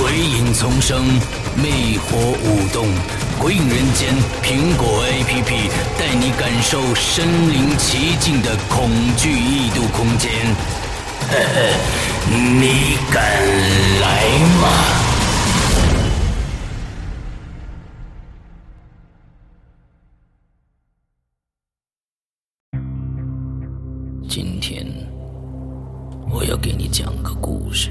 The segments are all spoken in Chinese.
鬼影丛生，魅火舞动，《鬼影人间》苹果 APP 带你感受身临其境的恐惧异度空间。呵呵，你敢来吗？今天我要给你讲个故事，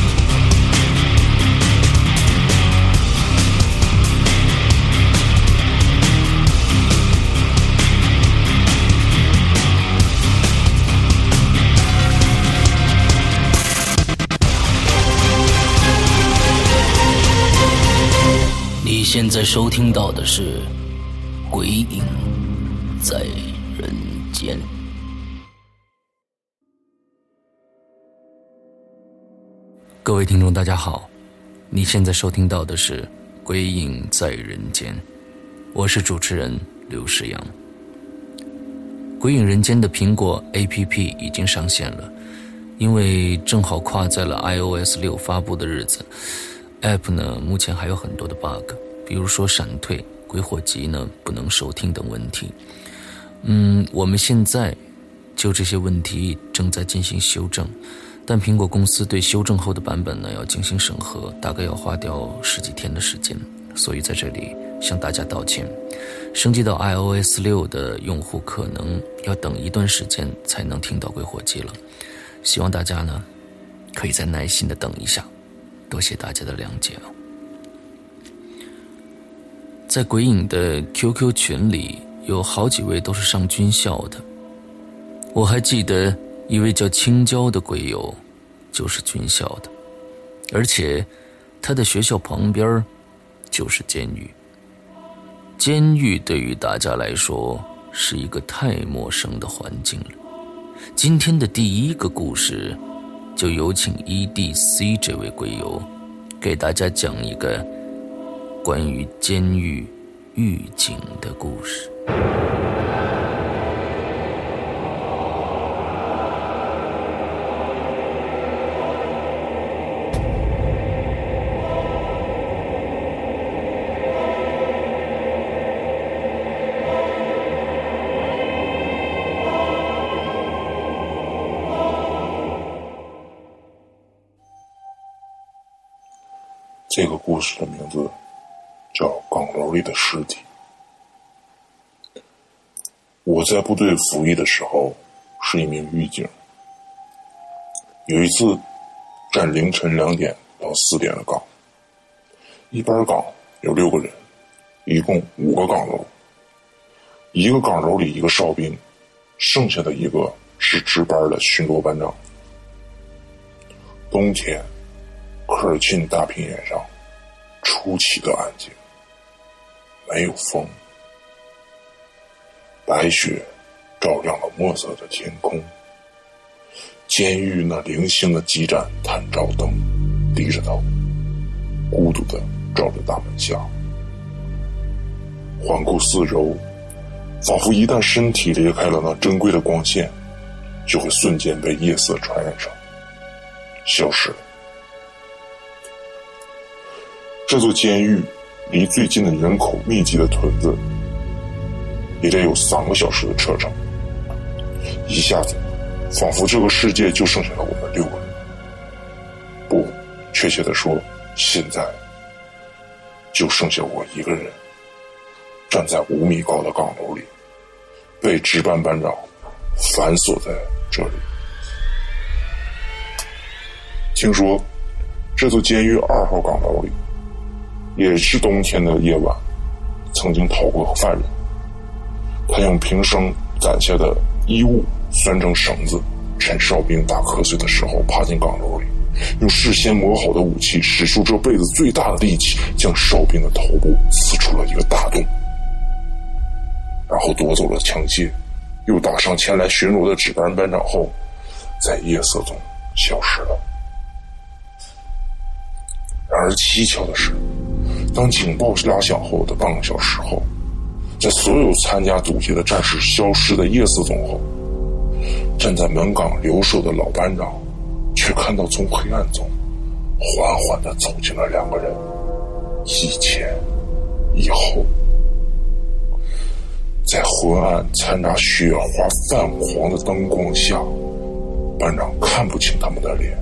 你现在收听到的是《鬼影在人间》。各位听众，大家好，你现在收听到的是《鬼影在人间》，我是主持人刘世阳。《鬼影人间》的苹果 APP 已经上线了，因为正好跨在了 iOS 六发布的日子。App 呢，目前还有很多的 bug，比如说闪退、鬼火集呢不能收听等问题。嗯，我们现在就这些问题正在进行修正，但苹果公司对修正后的版本呢要进行审核，大概要花掉十几天的时间，所以在这里向大家道歉。升级到 iOS 六的用户可能要等一段时间才能听到鬼火机了，希望大家呢可以再耐心的等一下。多谢大家的谅解啊！在鬼影的 QQ 群里，有好几位都是上军校的。我还记得一位叫青椒的鬼友，就是军校的，而且他的学校旁边就是监狱。监狱对于大家来说是一个太陌生的环境了。今天的第一个故事。就有请 EDC 这位鬼友，给大家讲一个关于监狱狱警的故事。这个故事的名字《岗楼里的尸体》。我在部队服役的时候是一名狱警。有一次站凌晨两点到四点的岗，一班岗有六个人，一共五个岗楼。一个岗楼里一个哨兵，剩下的一个是值班的巡逻班长。冬天。科尔沁大平原上，出奇的安静，没有风，白雪照亮了墨色的天空。监狱那零星的几盏探照灯，低着头，孤独的照着大门下。环顾四周，仿佛一旦身体离开了那珍贵的光线，就会瞬间被夜色传染上，消失。这座监狱离最近的人口密集的屯子也得有三个小时的车程。一下子，仿佛这个世界就剩下了我们六个人。不，确切的说，现在就剩下我一个人。站在五米高的岗楼里，被值班班长反锁在这里。听说这座监狱二号岗楼里，也是冬天的夜晚，曾经逃过犯人。他用平生攒下的衣物拴成绳子，趁哨兵打瞌睡的时候爬进岗楼里，用事先磨好的武器，使出这辈子最大的力气，将哨兵的头部刺出了一个大洞，然后夺走了枪械，又打上前来巡逻的值班班长后，在夜色中消失了。然而蹊跷的是，当警报拉响后的半个小时后。在所有参加堵截的战士消失的夜色中后，站在门岗留守的老班长，却看到从黑暗中缓缓的走进了两个人，一前一后，在昏暗掺杂雪花泛黄的灯光下，班长看不清他们的脸，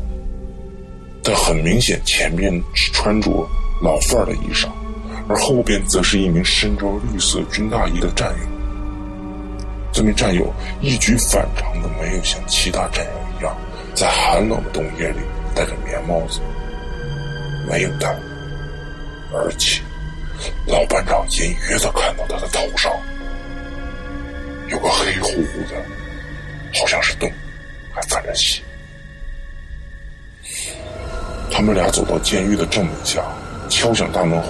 但很明显前面是穿着老范儿的衣裳。而后边则是一名身着绿色军大衣的战友。这名战友一举反常的没有像其他战友一样，在寒冷的冬夜里戴着棉帽子，没有戴，而且老班长隐约的看到他的头上有个黑乎乎的，好像是洞，还泛着血。他们俩走到监狱的正门下，敲响大门后。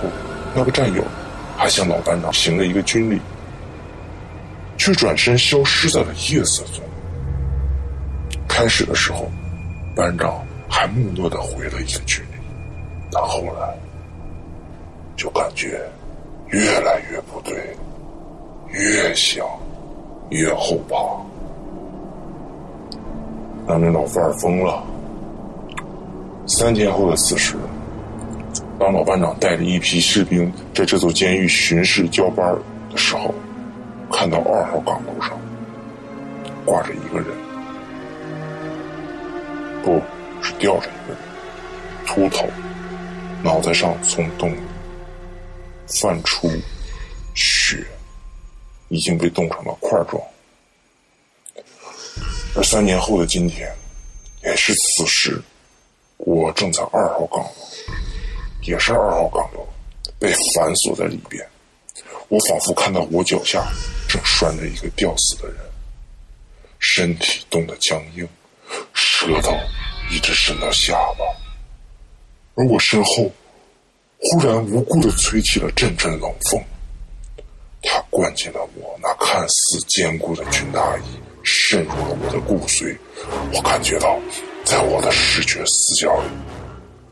那个战友还向老班长行了一个军礼，却转身消失在了夜色中。开始的时候，班长还木讷的回了一个军礼，但后来就感觉越来越不对，越想越后怕。那名老范疯了。三天后的此时。当老班长带着一批士兵在这座监狱巡视交班的时候，看到二号岗楼上挂着一个人，不是吊着一个人，秃头，脑袋上从洞泛出血，已经被冻成了块状。而三年后的今天，也是此时，我正在二号岗楼。也是二号岗楼，被反锁在里边。我仿佛看到我脚下正拴着一个吊死的人，身体冻得僵硬，舌头一直伸到下巴。而我身后忽然无故的吹起了阵阵冷风，它灌进了我那看似坚固的军大衣，渗入了我的骨髓。我感觉到，在我的视觉死角里。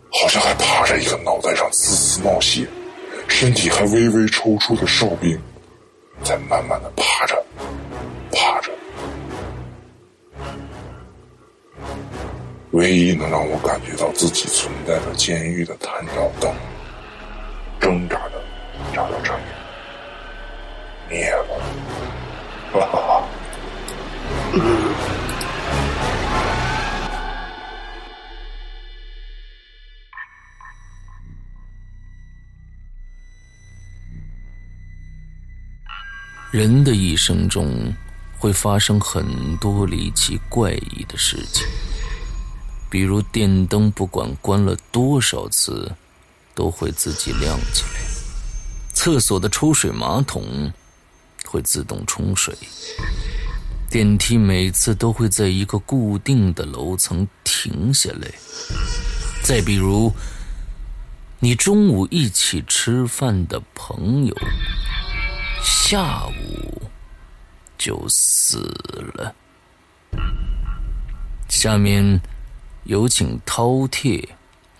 好像还趴着一个脑袋上滋滋冒血、身体还微微抽搐的哨兵，在慢慢的爬着，爬着。唯一能让我感觉到自己存在的监狱的探照灯，挣扎着眨了眨眼，灭了，哈哈哈。人的一生中会发生很多离奇怪异的事情，比如电灯不管关了多少次，都会自己亮起来；厕所的抽水马桶会自动冲水；电梯每次都会在一个固定的楼层停下来；再比如，你中午一起吃饭的朋友。下午就死了。下面有请饕餮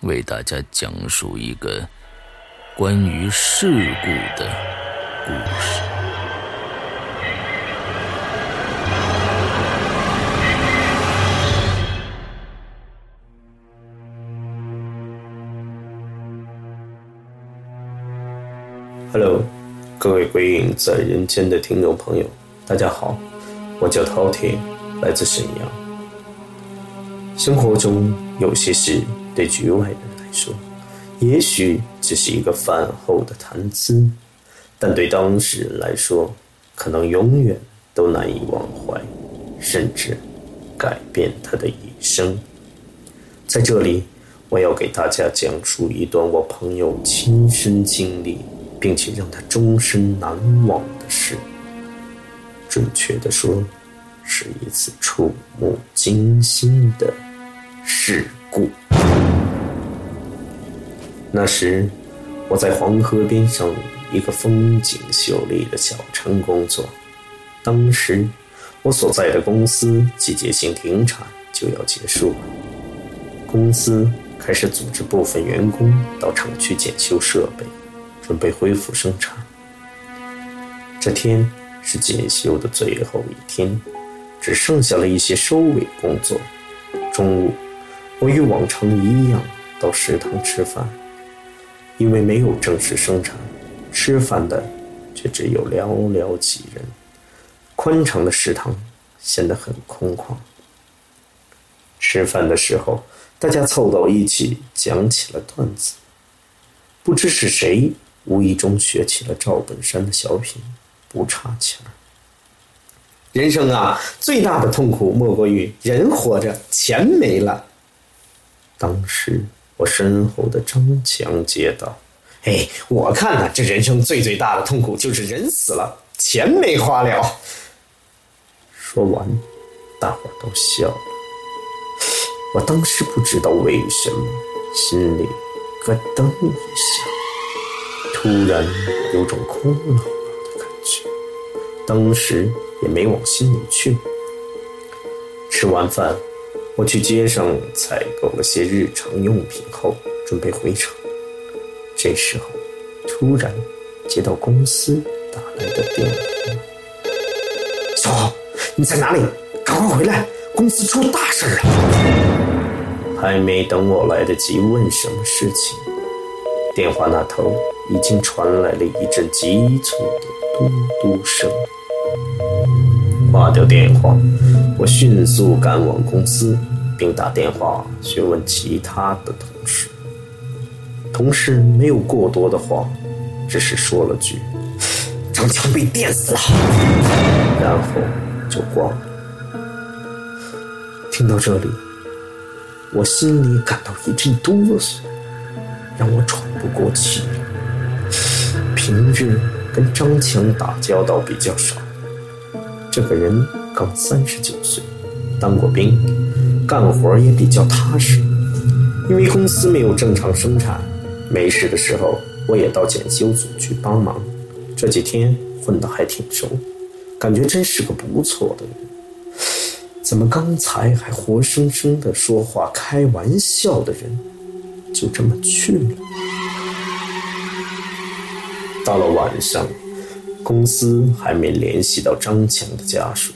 为大家讲述一个关于事故的故事。Hello。各位鬼影在人间的听众朋友，大家好，我叫饕餮，来自沈阳。生活中有些事对局外人来说，也许只是一个饭后的谈资，但对当事人来说，可能永远都难以忘怀，甚至改变他的一生。在这里，我要给大家讲述一段我朋友亲身经历，并且让他终身难忘的事。准确的说，是一次触目惊心的事故。那时，我在黄河边上一个风景秀丽的小城工作。当时，我所在的公司季节性停产就要结束了，公司开始组织部分员工到厂区检修设备，准备恢复生产。这天。是检修的最后一天，只剩下了一些收尾工作。中午，我与往常一样到食堂吃饭，因为没有正式生产，吃饭的却只有寥寥几人。宽敞的食堂显得很空旷。吃饭的时候，大家凑到一起讲起了段子。不知是谁无意中学起了赵本山的小品。不差钱儿人生啊，最大的痛苦莫过于人活着，钱没了。当时我身后的张强接道：“哎，我看呢，这人生最最大的痛苦就是人死了，钱没花了。”说完，大伙都笑了。我当时不知道为什么，心里咯噔一下，突然有种空了。当时也没往心里去。吃完饭，我去街上采购了些日常用品后，准备回厂。这时候，突然接到公司打来的电话：“小豪，你在哪里？赶快回来，公司出大事了！”还没等我来得及问什么事情，电话那头已经传来了一阵急促的嘟嘟声。挂掉电话，我迅速赶往公司，并打电话询问其他的同事。同事没有过多的话，只是说了句：“张强被电死了。”然后就挂了。听到这里，我心里感到一阵哆嗦，让我喘不过气。平日跟张强打交道比较少。这个人刚三十九岁，当过兵，干活也比较踏实。因为公司没有正常生产，没事的时候我也到检修组去帮忙。这几天混得还挺熟，感觉真是个不错的人。怎么刚才还活生生的说话开玩笑的人，就这么去了？到了晚上。公司还没联系到张强的家属，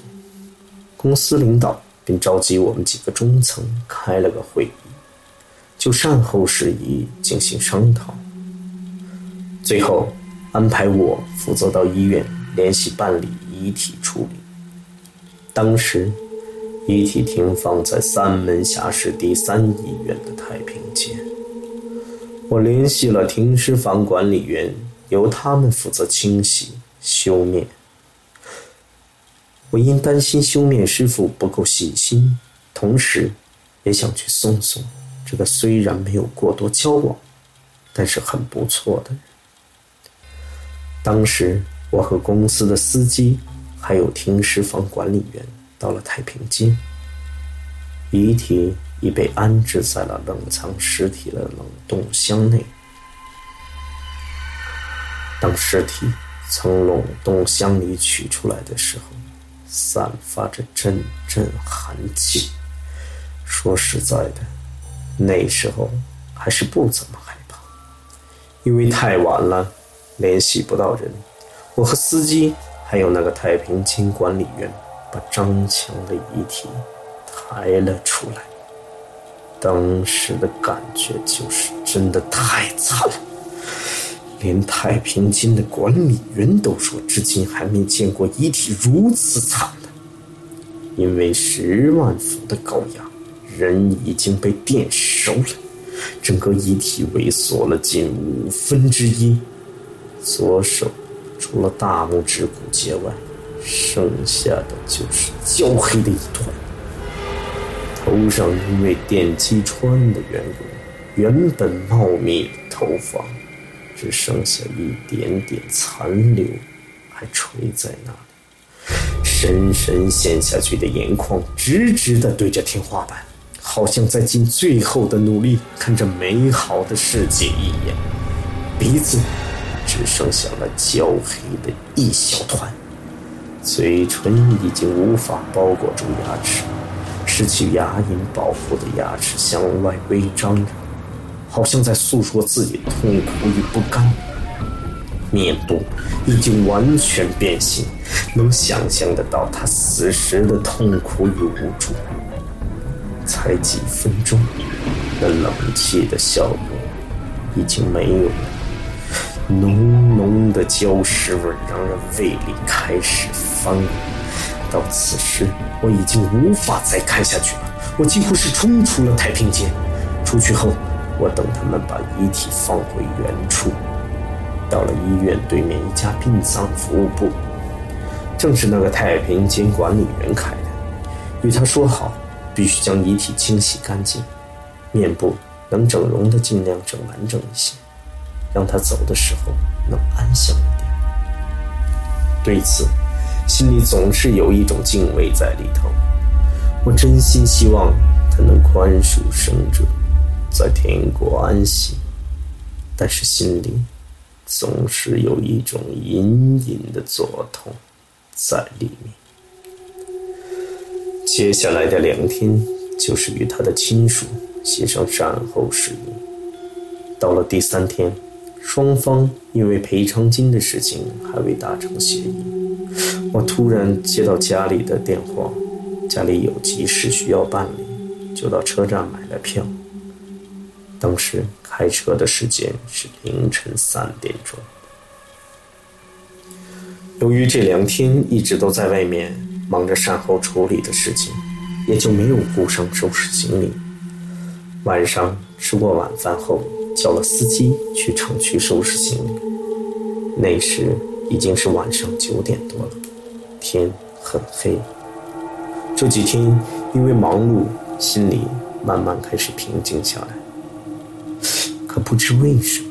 公司领导便召集我们几个中层开了个会议，就善后事宜进行商讨。最后安排我负责到医院联系办理遗体处理。当时遗体停放在三门峡市第三医院的太平间，我联系了停尸房管理员，由他们负责清洗。修面，我因担心修面师傅不够细心，同时也想去送送这个虽然没有过多交往，但是很不错的人。当时我和公司的司机还有停尸房管理员到了太平间，遗体已被安置在了冷藏尸体的冷冻箱内。当尸体。从冷冻箱里取出来的时候，散发着阵阵寒气。说实在的，那时候还是不怎么害怕，因为太晚了，联系不到人。我和司机还有那个太平间管理员，把张强的遗体抬了出来。当时的感觉就是真的太惨了。连太平间的管理员都说，至今还没见过遗体如此惨的。因为十万伏的高压，人已经被电熟了，整个遗体萎缩了近五分之一，左手除了大拇指骨节外，剩下的就是焦黑的一团。头上因为电击穿的缘故，原本茂密的头发只剩下一点点残留，还垂在那里。深深陷下去的眼眶直直地对着天花板，好像在尽最后的努力看着美好的世界一样。鼻子只剩下了焦黑的一小团，嘴唇已经无法包裹住牙齿。失去牙龈保护的牙齿向外微张着，好像在诉说自己痛苦与不甘。面部已经完全变形，能想象得到他死时的痛苦与无助。才几分钟，那冷气的效果已经没有了，浓浓的焦尸味让人胃里开始翻滚。到此时，我已经无法再看下去了。我几乎是冲出了太平间。出去后，我等他们把遗体放回原处。到了医院对面一家殡葬服务部，正是那个太平间管理员开的。与他说好，必须将遗体清洗干净，面部能整容的尽量整完整一些，让他走的时候能安详一点。对此。心里总是有一种敬畏在里头，我真心希望他能宽恕生者，在天国安息，但是心里总是有一种隐隐的作痛在里面。接下来的两天，就是与他的亲属协商善后事宜。到了第三天，双方因为赔偿金的事情还未达成协议。我突然接到家里的电话，家里有急事需要办理，就到车站买了票。当时开车的时间是凌晨三点钟。由于这两天一直都在外面忙着善后处理的事情，也就没有顾上收拾行李。晚上吃过晚饭后，叫了司机去城区收拾行李。那时已经是晚上九点多了。天很黑，这几天因为忙碌，心里慢慢开始平静下来。可不知为什么，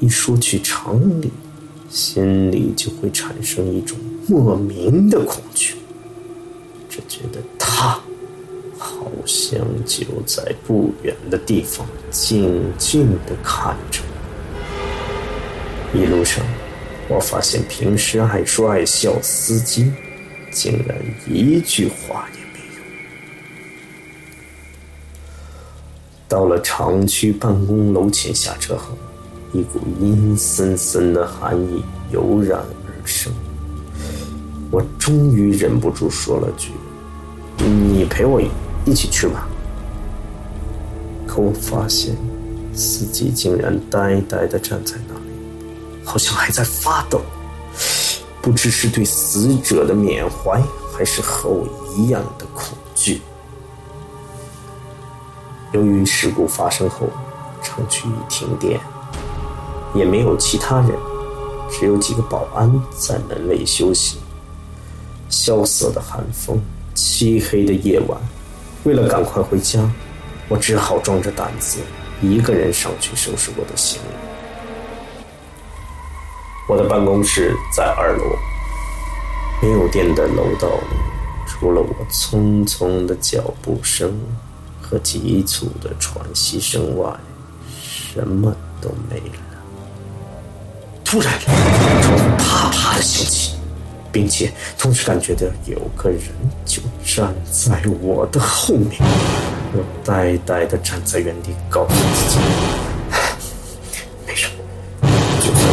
一说起厂里，心里就会产生一种莫名的恐惧，只觉得他好像就在不远的地方静静地看着我。一路上。我发现平时爱说爱笑司机，竟然一句话也没有。到了厂区办公楼前下车后，一股阴森森的寒意油然而生。我终于忍不住说了句：“你陪我一起去吧。”可我发现，司机竟然呆呆的站在那里。好像还在发抖，不知是对死者的缅怀，还是和我一样的恐惧。由于事故发生后，厂区已停电，也没有其他人，只有几个保安在门卫休息。萧瑟的寒风，漆黑的夜晚，为了赶快回家，我只好壮着胆子，一个人上去收拾我的行李。我的办公室在二楼，没有电的楼道里，除了我匆匆的脚步声和急促的喘息声外，什么都没了。突然，窗户啪啪的响起，并且同时感觉到有个人就站在我的后面。我呆呆的站在原地，告诉自己。没事，就算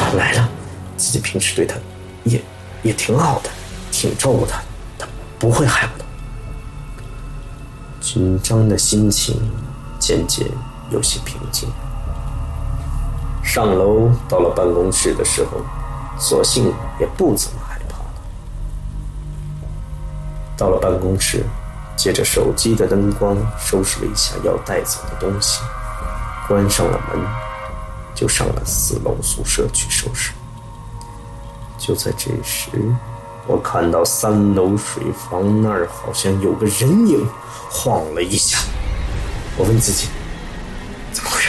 他来了，自己平时对他也也挺好的，挺照顾他，他不会害我的。紧张的心情渐渐有些平静。上楼到了办公室的时候，索性也不怎么害怕了。到了办公室，借着手机的灯光收拾了一下要带走的东西，关上了门。就上了四楼宿舍去收拾。就在这时，我看到三楼水房那儿好像有个人影晃了一下。我问自己：怎么回事？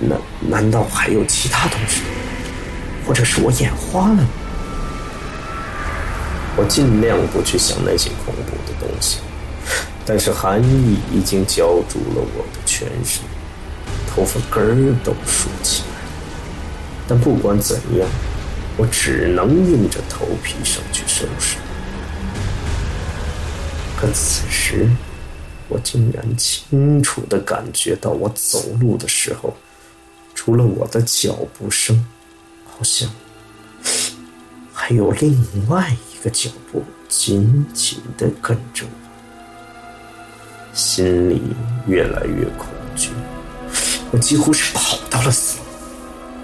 难难道还有其他东西？或者是我眼花了？我尽量不去想那些恐怖的东西，但是寒意已经浇筑了我的全身，头发根儿都竖起来。但不管怎样，我只能硬着头皮上去收拾。可此时，我竟然清楚地感觉到，我走路的时候，除了我的脚步声，好像 还有另外。一个脚步紧紧的跟着我，心里越来越恐惧，我几乎是跑到了死。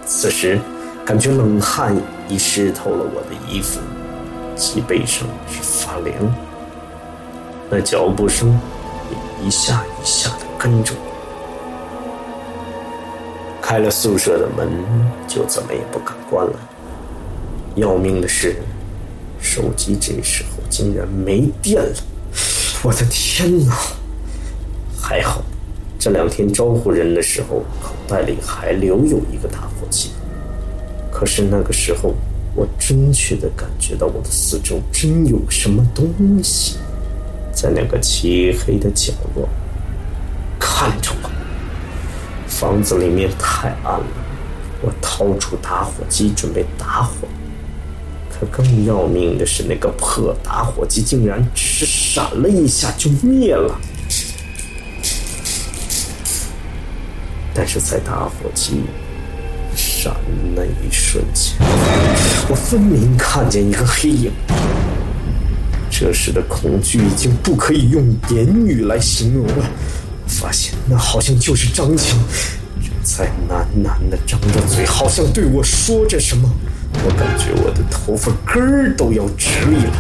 此时，感觉冷汗已湿透了我的衣服，脊背上是发凉。那脚步声也一下一下的跟着我。开了宿舍的门，就怎么也不敢关了。要命的是。手机这时候竟然没电了！我的天哪！还好，这两天招呼人的时候，口袋里还留有一个打火机。可是那个时候，我真切的感觉到我的四周真有什么东西在那个漆黑的角落看着我。房子里面太暗了，我掏出打火机准备打火。可更要命的是，那个破打火机竟然只是闪了一下就灭了。但是在打火机闪那一瞬间，我分明看见一个黑影。这时的恐惧已经不可以用言语来形容了。我发现那好像就是张强，正在喃喃的张着嘴，好像对我说着什么。我感觉我的头发根儿都要直立了，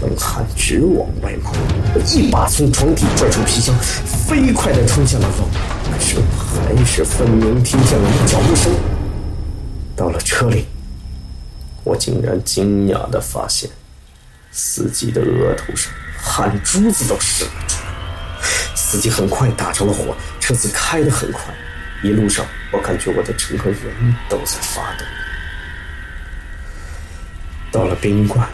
冷汗直往外冒。我一把从床底拽出皮箱，飞快地冲向了楼。可是我还是分明听见了脚步声。到了车里，我竟然惊讶地发现，司机的额头上汗珠子都渗了出来。司机很快打着了火，车子开得很快。一路上，我感觉我的整个人都在发抖。到了宾馆，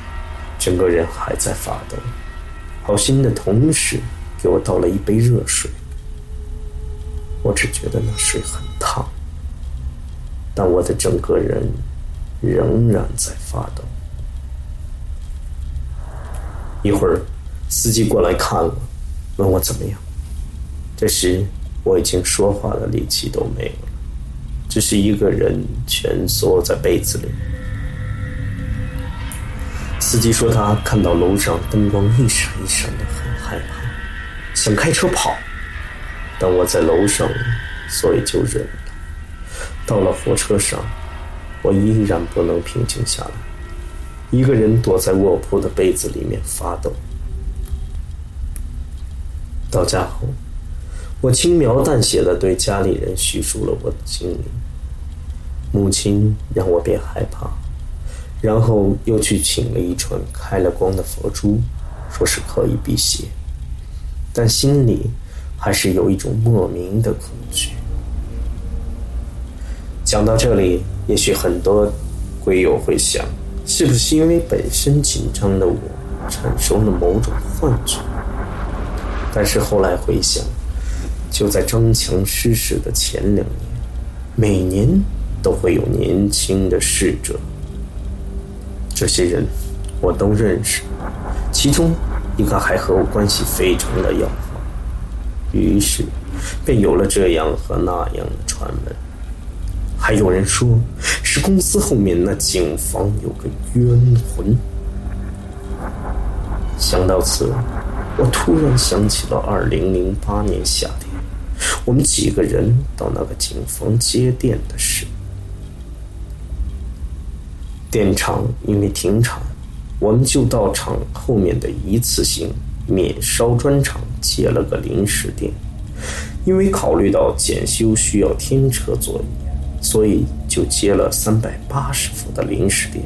整个人还在发抖。好心的同事给我倒了一杯热水，我只觉得那水很烫，但我的整个人仍然在发抖。一会儿，司机过来看了，问我怎么样。这时我已经说话的力气都没有了，只是一个人蜷缩在被子里。司机说他看到楼上灯光一闪一闪的，很害怕，想开车跑。但我在楼上，所以就忍了。到了火车上，我依然不能平静下来，一个人躲在卧铺的被子里面发抖。到家后，我轻描淡写的对家里人叙述了我的经历。母亲让我别害怕。然后又去请了一串开了光的佛珠，说是可以辟邪，但心里还是有一种莫名的恐惧。讲到这里，也许很多鬼友会想，是不是因为本身紧张的我产生了某种幻觉？但是后来回想，就在张强失事的前两年，每年都会有年轻的逝者。这些人我都认识，其中一个还和我关系非常的要好，于是便有了这样和那样的传闻。还有人说是公司后面那警房有个冤魂。想到此，我突然想起了二零零八年夏天，我们几个人到那个警房接电的事。电厂因为停产，我们就到厂后面的一次性免烧砖厂接了个临时电。因为考虑到检修需要天车作业，所以就接了三百八十伏的临时电。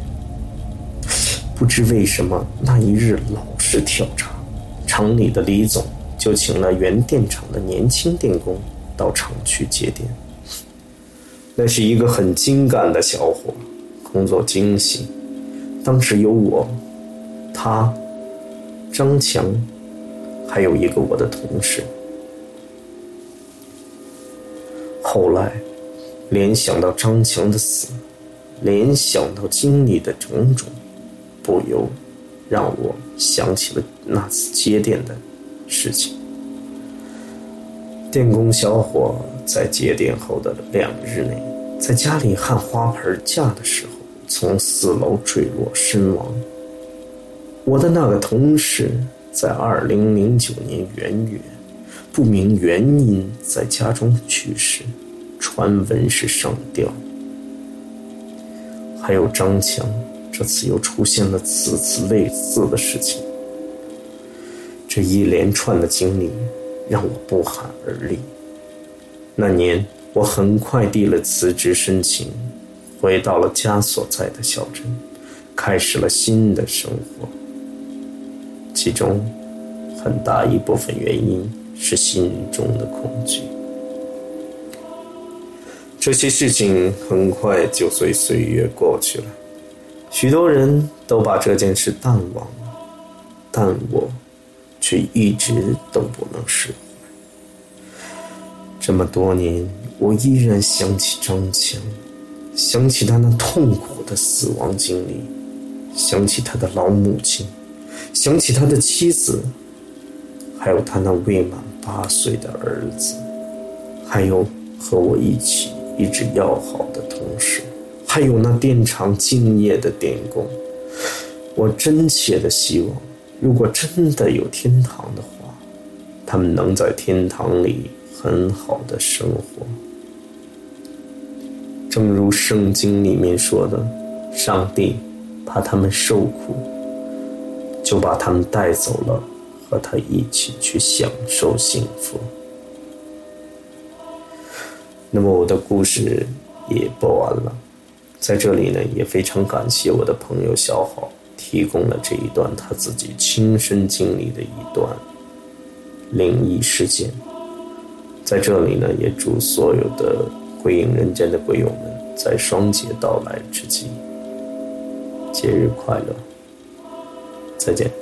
不知为什么那一日老是跳闸，厂里的李总就请了原电厂的年轻电工到厂区接电。那是一个很精干的小伙，工作精细。当时有我、他、张强，还有一个我的同事。后来，联想到张强的死，联想到经历的种种，不由让我想起了那次接电的事情。电工小伙在接电后的两日内，在家里焊花盆架的时候，从四楼坠落身亡。我的那个同事在二零零九年元月，不明原因在家中去世。传闻是上吊，还有张强，这次又出现了此次类似的事情。这一连串的经历让我不寒而栗。那年，我很快递了辞职申请，回到了家所在的小镇，开始了新的生活。其中，很大一部分原因是心中的恐惧。这些事情很快就随岁月过去了，许多人都把这件事淡忘了，但我却一直都不能释怀。这么多年，我依然想起张强，想起他那痛苦的死亡经历，想起他的老母亲，想起他的妻子，还有他那未满八岁的儿子，还有和我一起。一直要好的同事，还有那电厂敬业的电工，我真切的希望，如果真的有天堂的话，他们能在天堂里很好的生活。正如圣经里面说的，上帝怕他们受苦，就把他们带走了，和他一起去享受幸福。那么我的故事也播完了，在这里呢，也非常感谢我的朋友小好提供了这一段他自己亲身经历的一段灵异事件。在这里呢，也祝所有的归隐人间的鬼友们在双节到来之际，节日快乐，再见。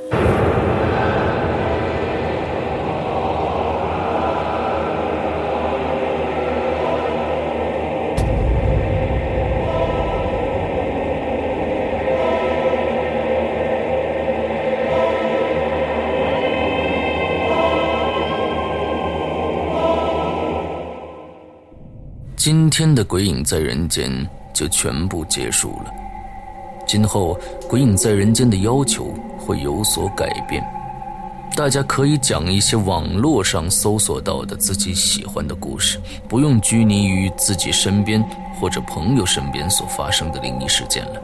天的《鬼影在人间》就全部结束了。今后《鬼影在人间》的要求会有所改变，大家可以讲一些网络上搜索到的自己喜欢的故事，不用拘泥于自己身边或者朋友身边所发生的灵异事件了。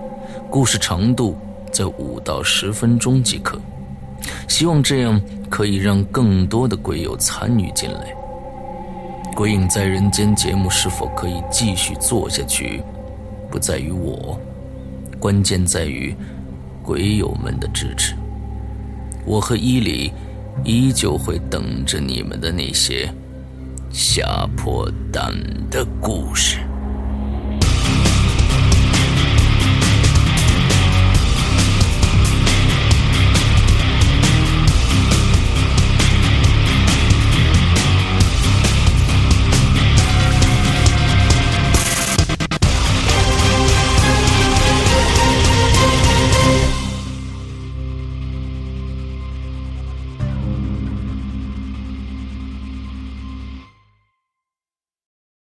故事长度在五到十分钟即可。希望这样可以让更多的鬼友参与进来。《鬼影在人间》节目是否可以继续做下去，不在于我，关键在于鬼友们的支持。我和伊犁依旧会等着你们的那些吓破胆的故事。